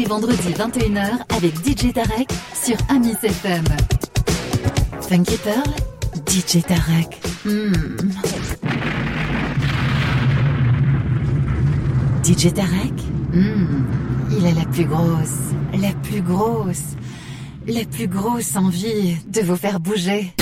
les vendredis 21h avec DJ Tarek sur Amis FM. Funky Pearl, DJ Tarek. Hmm. DJ Tarek, hmm. il a la plus grosse, la plus grosse la plus grosse envie de vous faire bouger.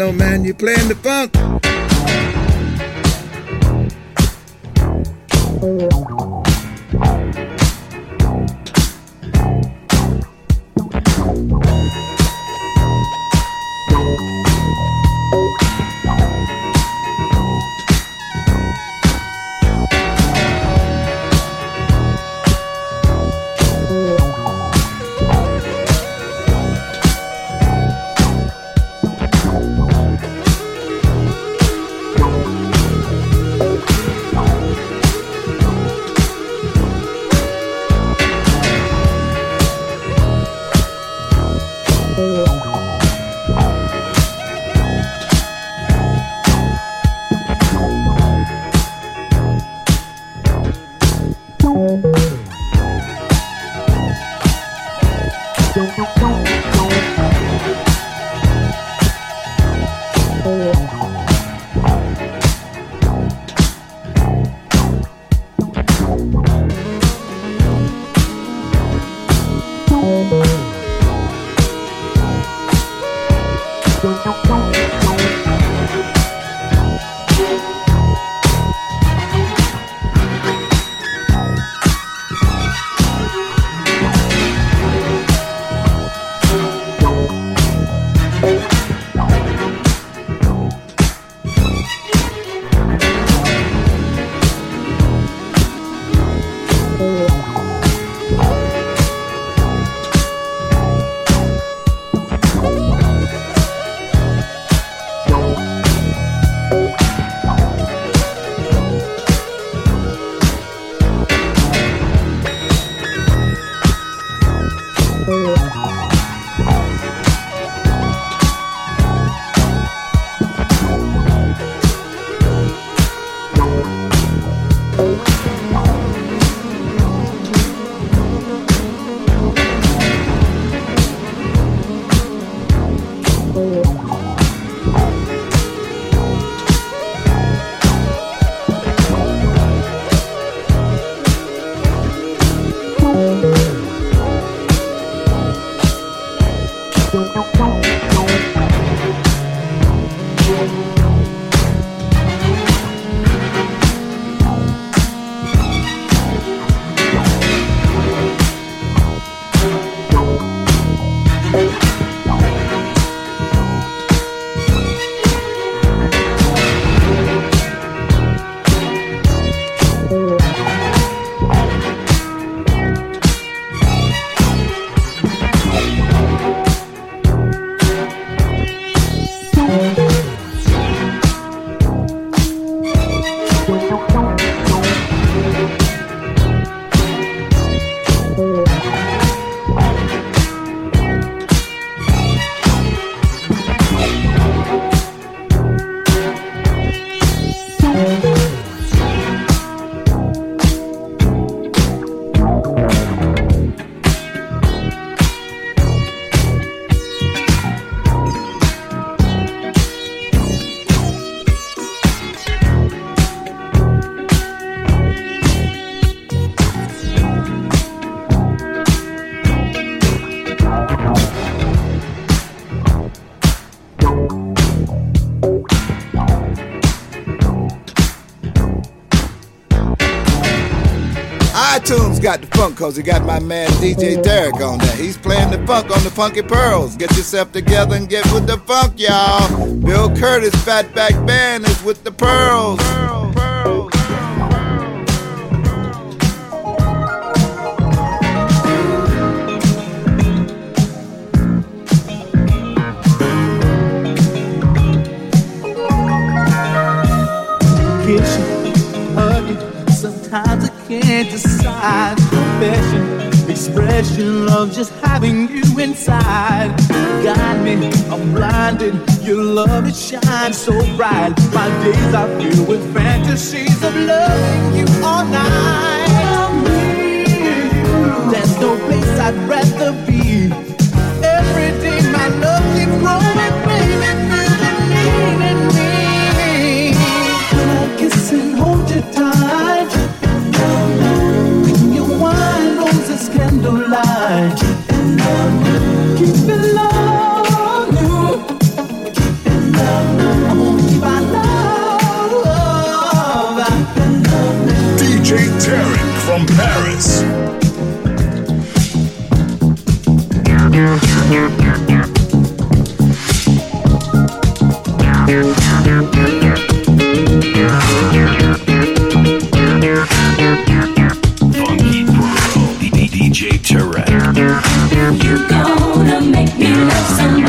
Know, man, you playing the funk. Cause he got my man DJ Tarek on there. He's playing the funk on the Funky Pearls. Get yourself together and get with the funk, y'all. Bill Curtis Fatback Band is with the Pearls. Pearls. Pearls. Can't. Confession, expression of just having you inside. Got me, I'm blinded. Your love it shines so bright. My days are filled with fantasies of loving you all night. There's no place I'd rather be. Every day my love keeps growing, You gonna make me love somebody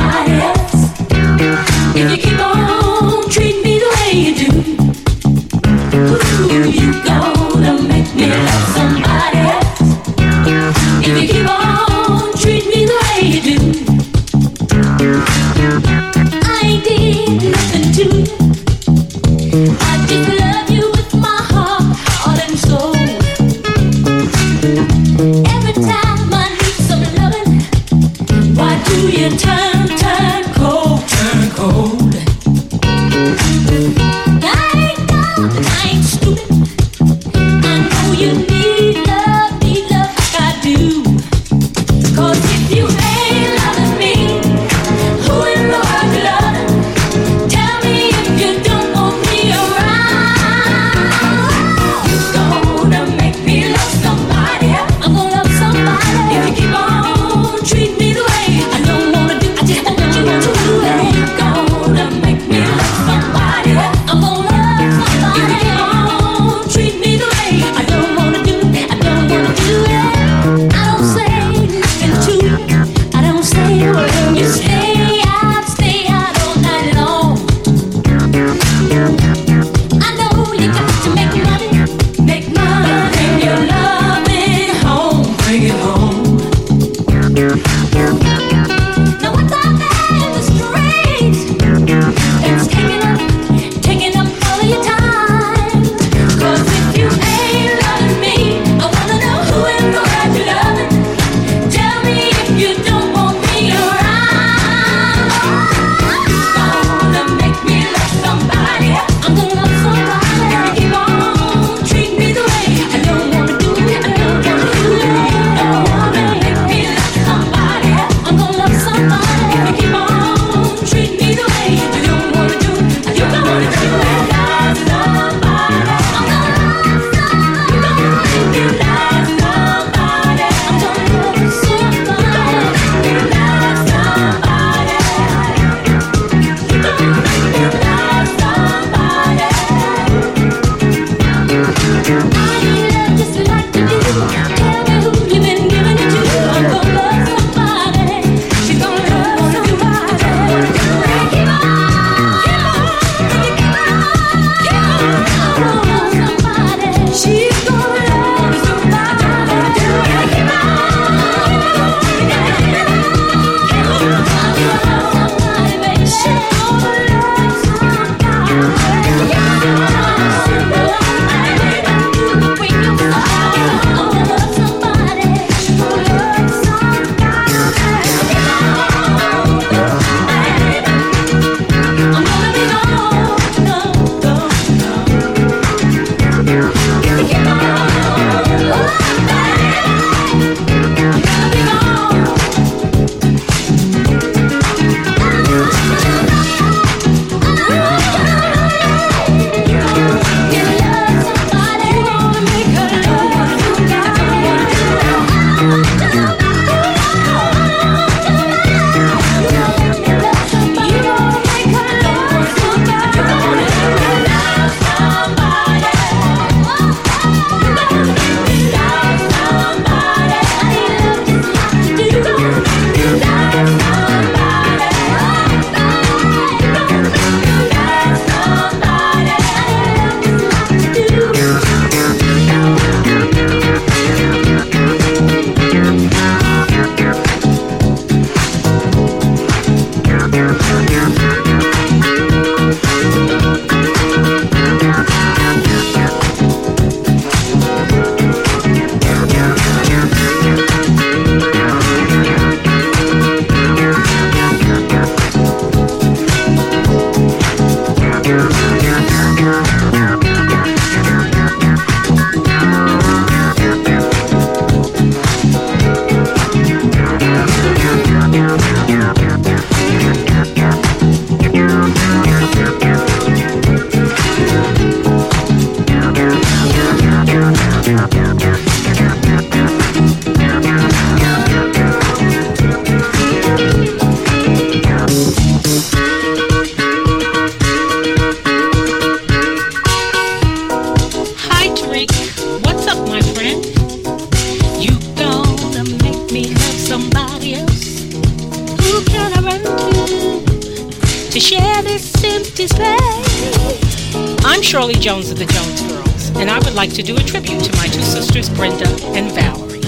Jones of the Jones Girls, and I would like to do a tribute to my two sisters, Brenda and Valerie.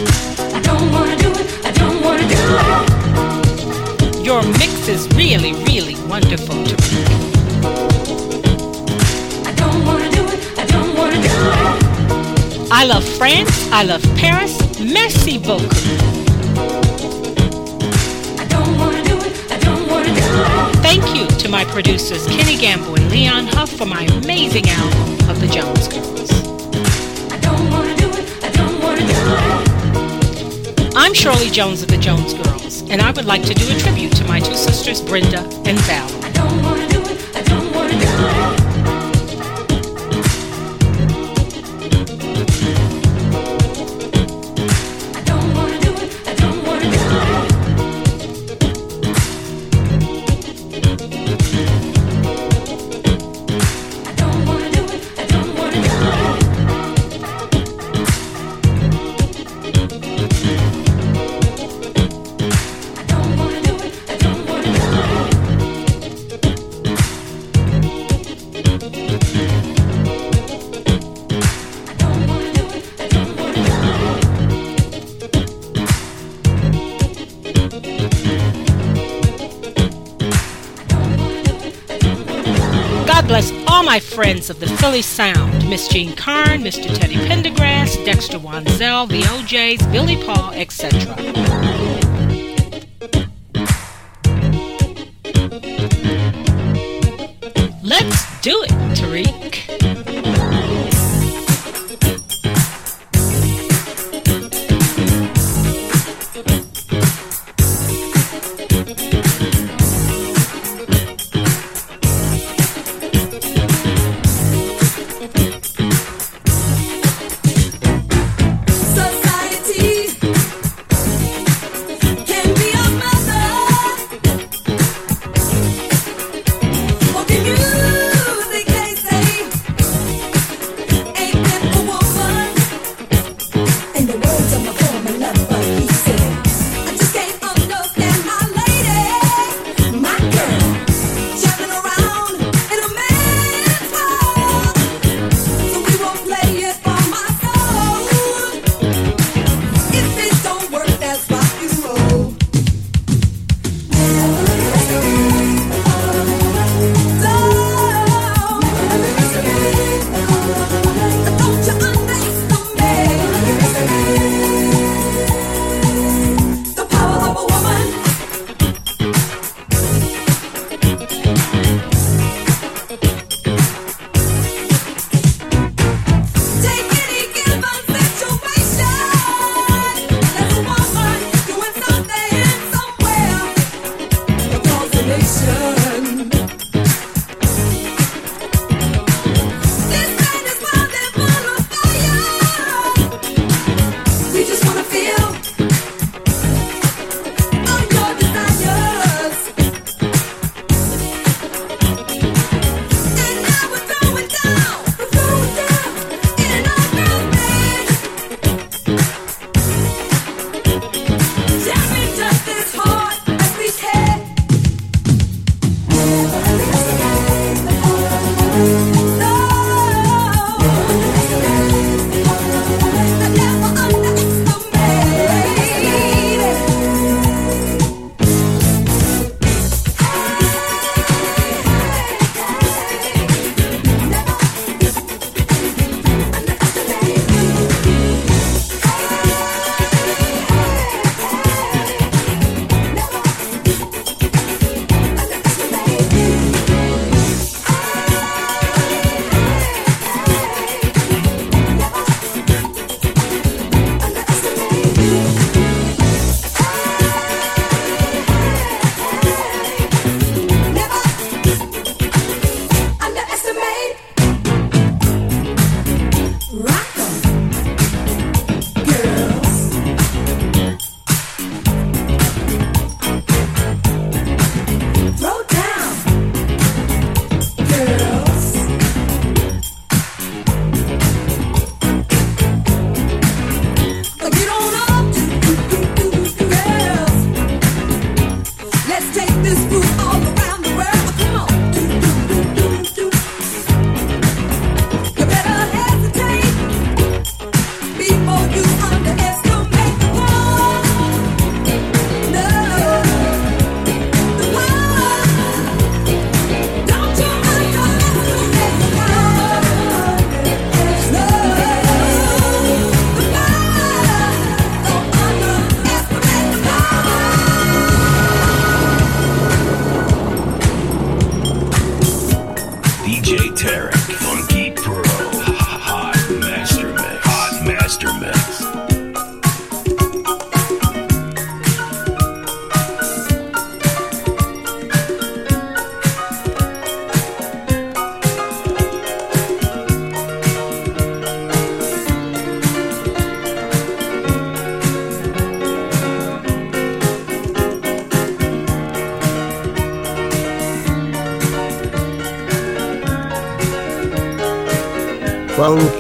I don't wanna do it, I don't wanna do it. Your mix is really, really wonderful, Tarek. I don't wanna do it, I don't wanna do it. I love France, I love my producers, Kenny Gamble and Leon Huff, for my amazing album of the Jones Girls. I don't wanna do it, I don't wanna do it. I'm Shirley Jones of the Jones Girls, and I would like to do a tribute to my two sisters, Brenda and Valerie. My friends of the Philly Sound Miss Jean Carn, Mr. Teddy Pendergrass, Dexter Wansel, the O'Jays, Billy Paul, etc.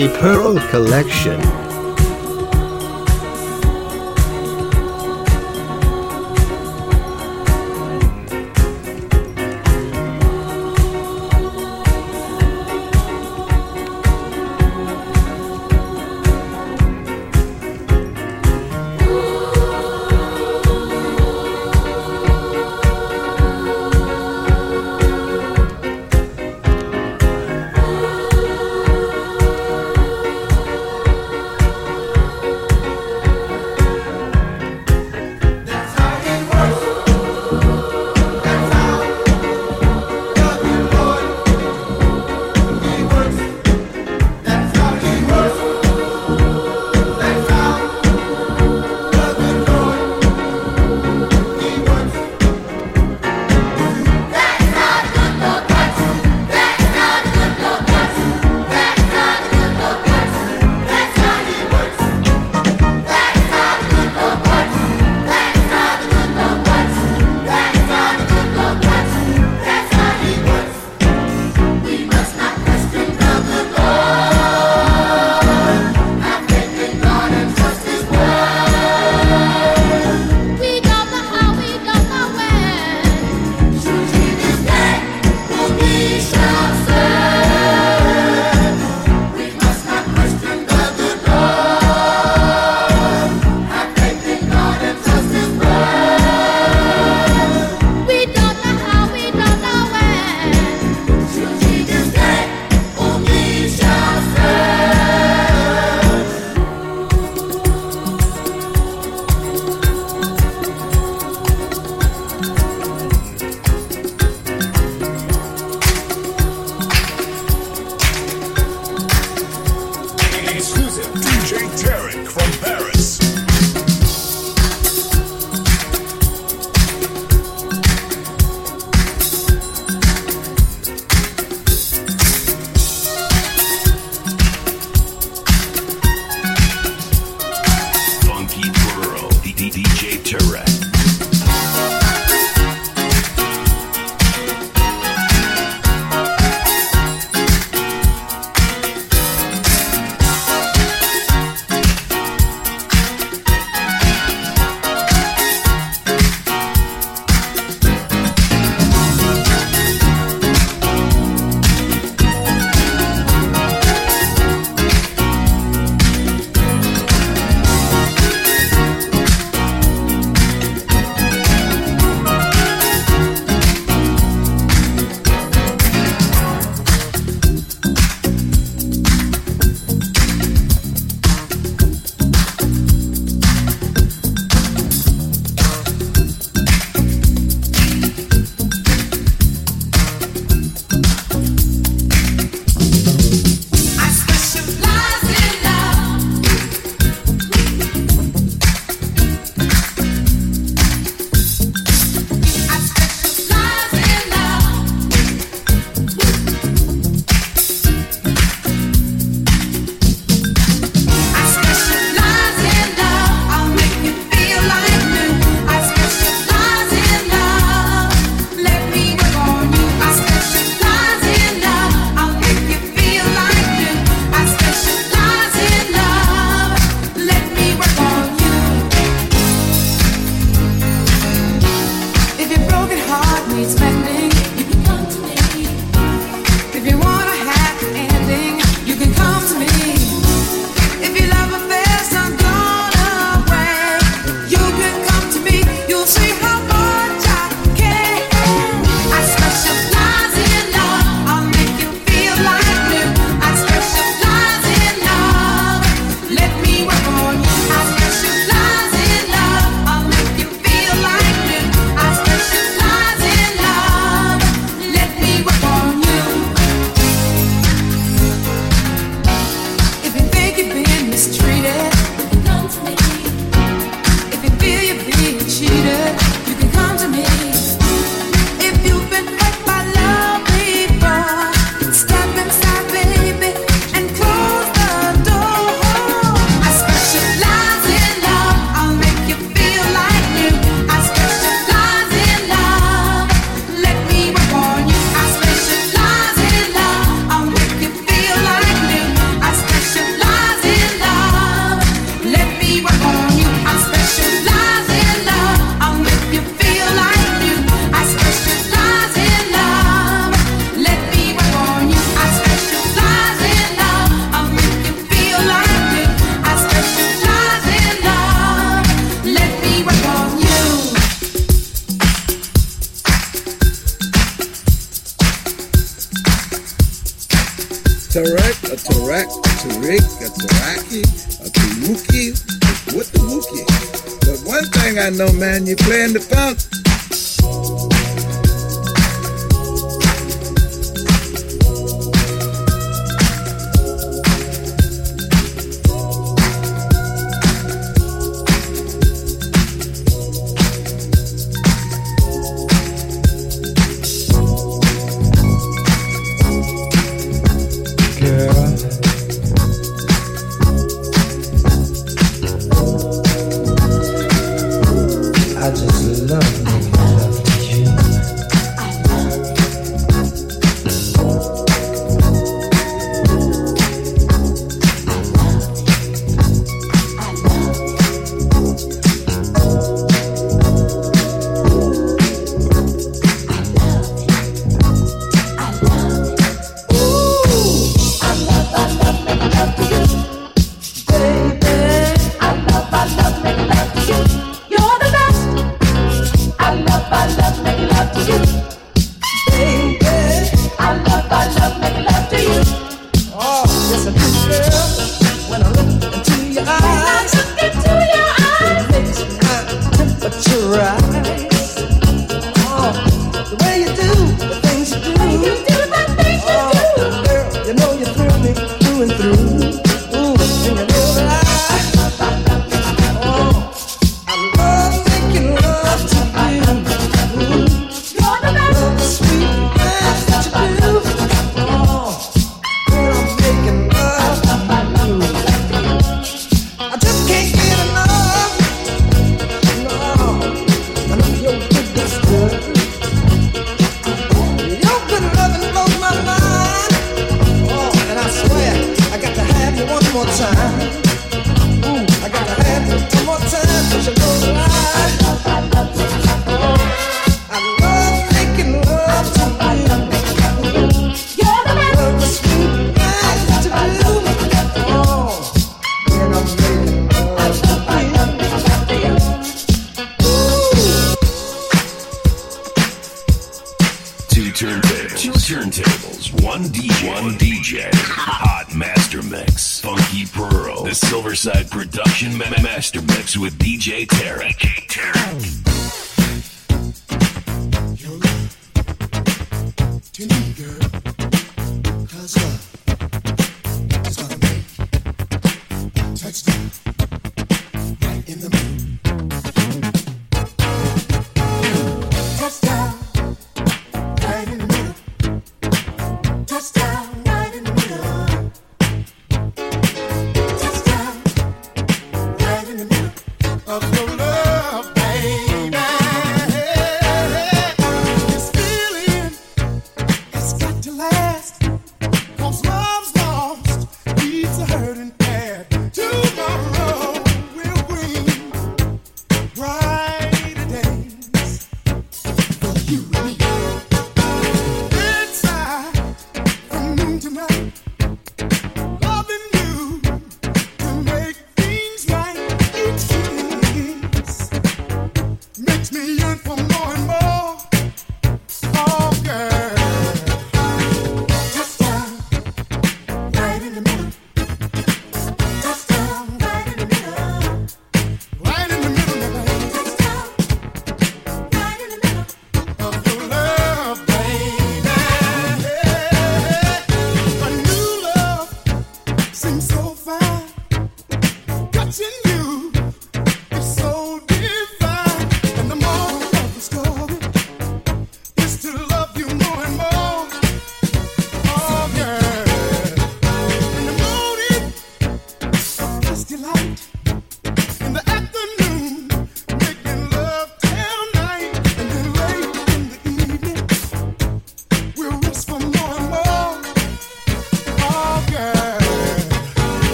Funky Pearl Collection.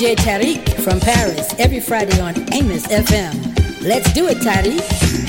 DJ Tarek from Paris every Friday on Amos FM. Let's do it, Tarek.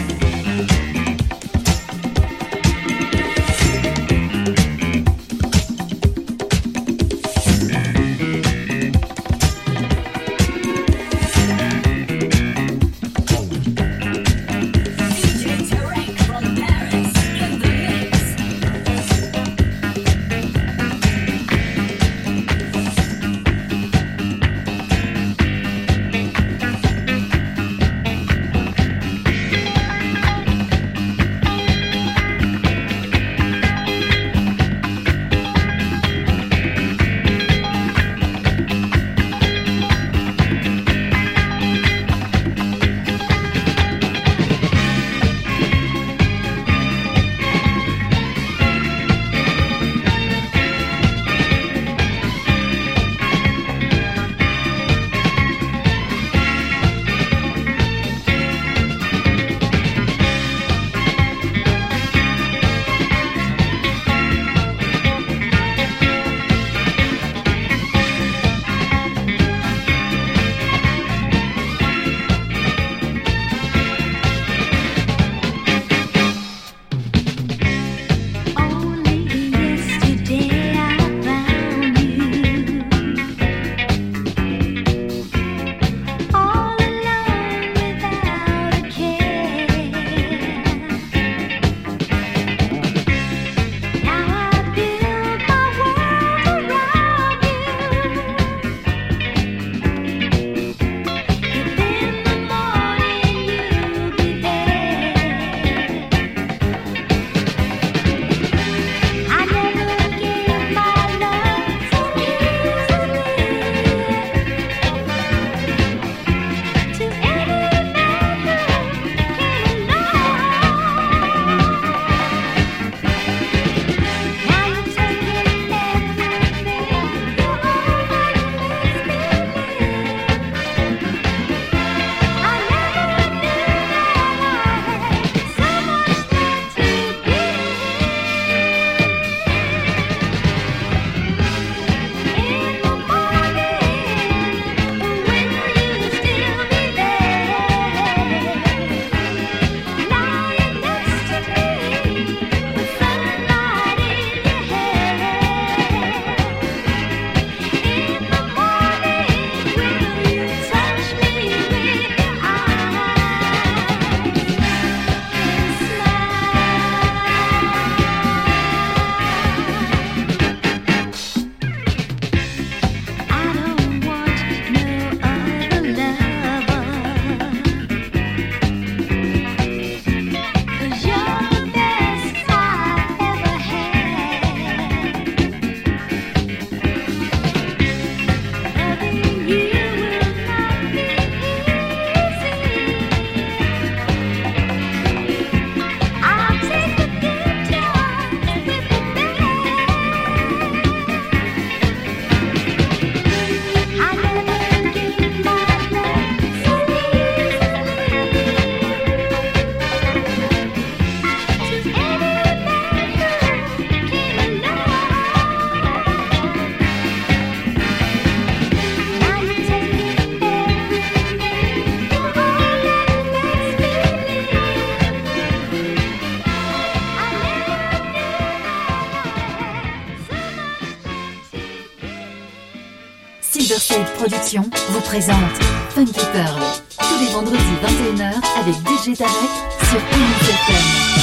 présente Funky Pearl, tous les vendredis 21h avec DJ Tarek sur PNCFM.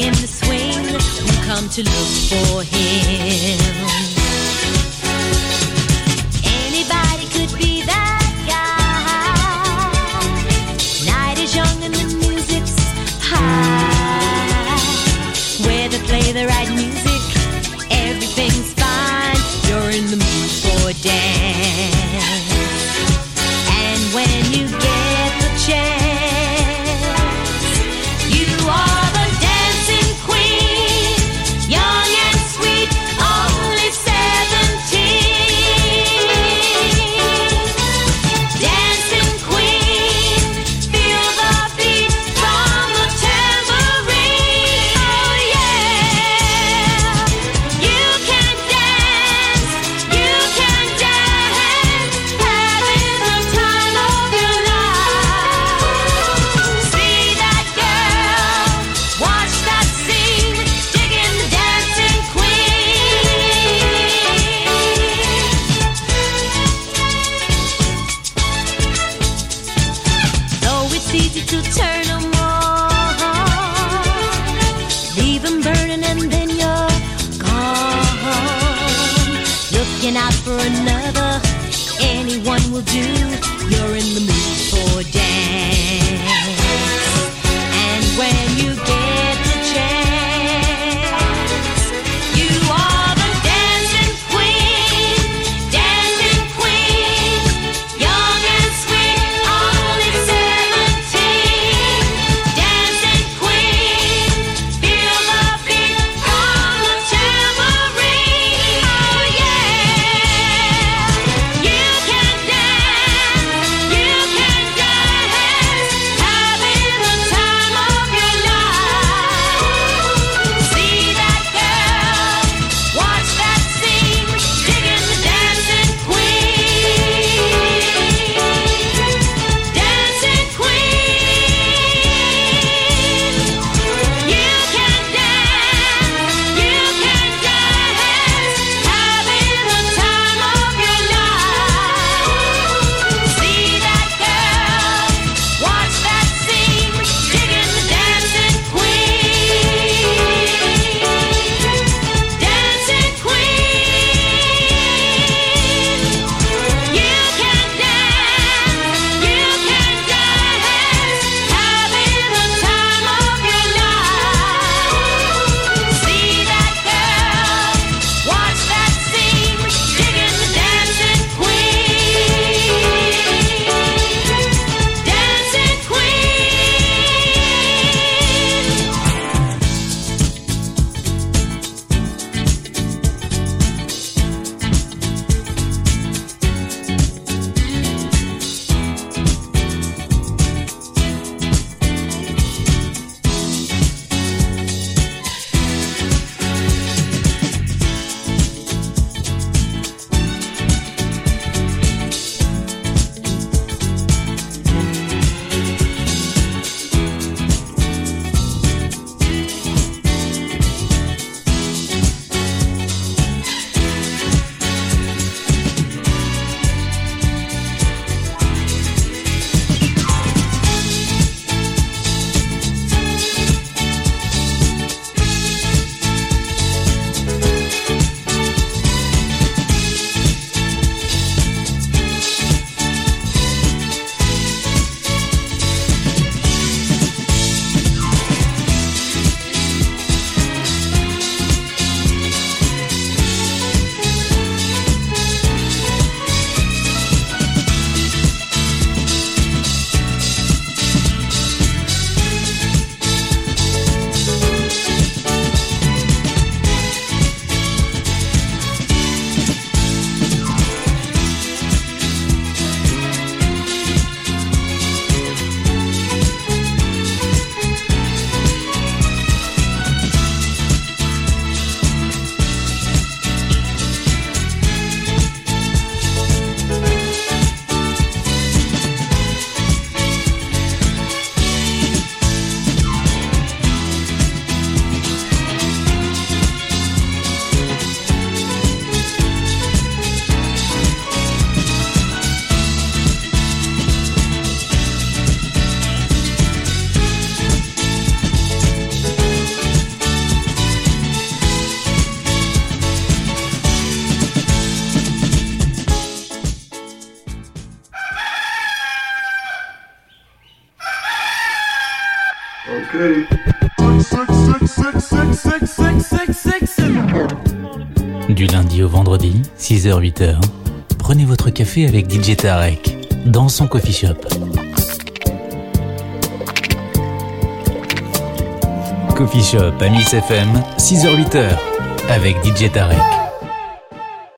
in the swing will come to look for him. 6h-8h, prenez votre café avec DJ Tarek dans son coffee shop. Coffee Shop à FM, 6h-8h avec DJ Tarek.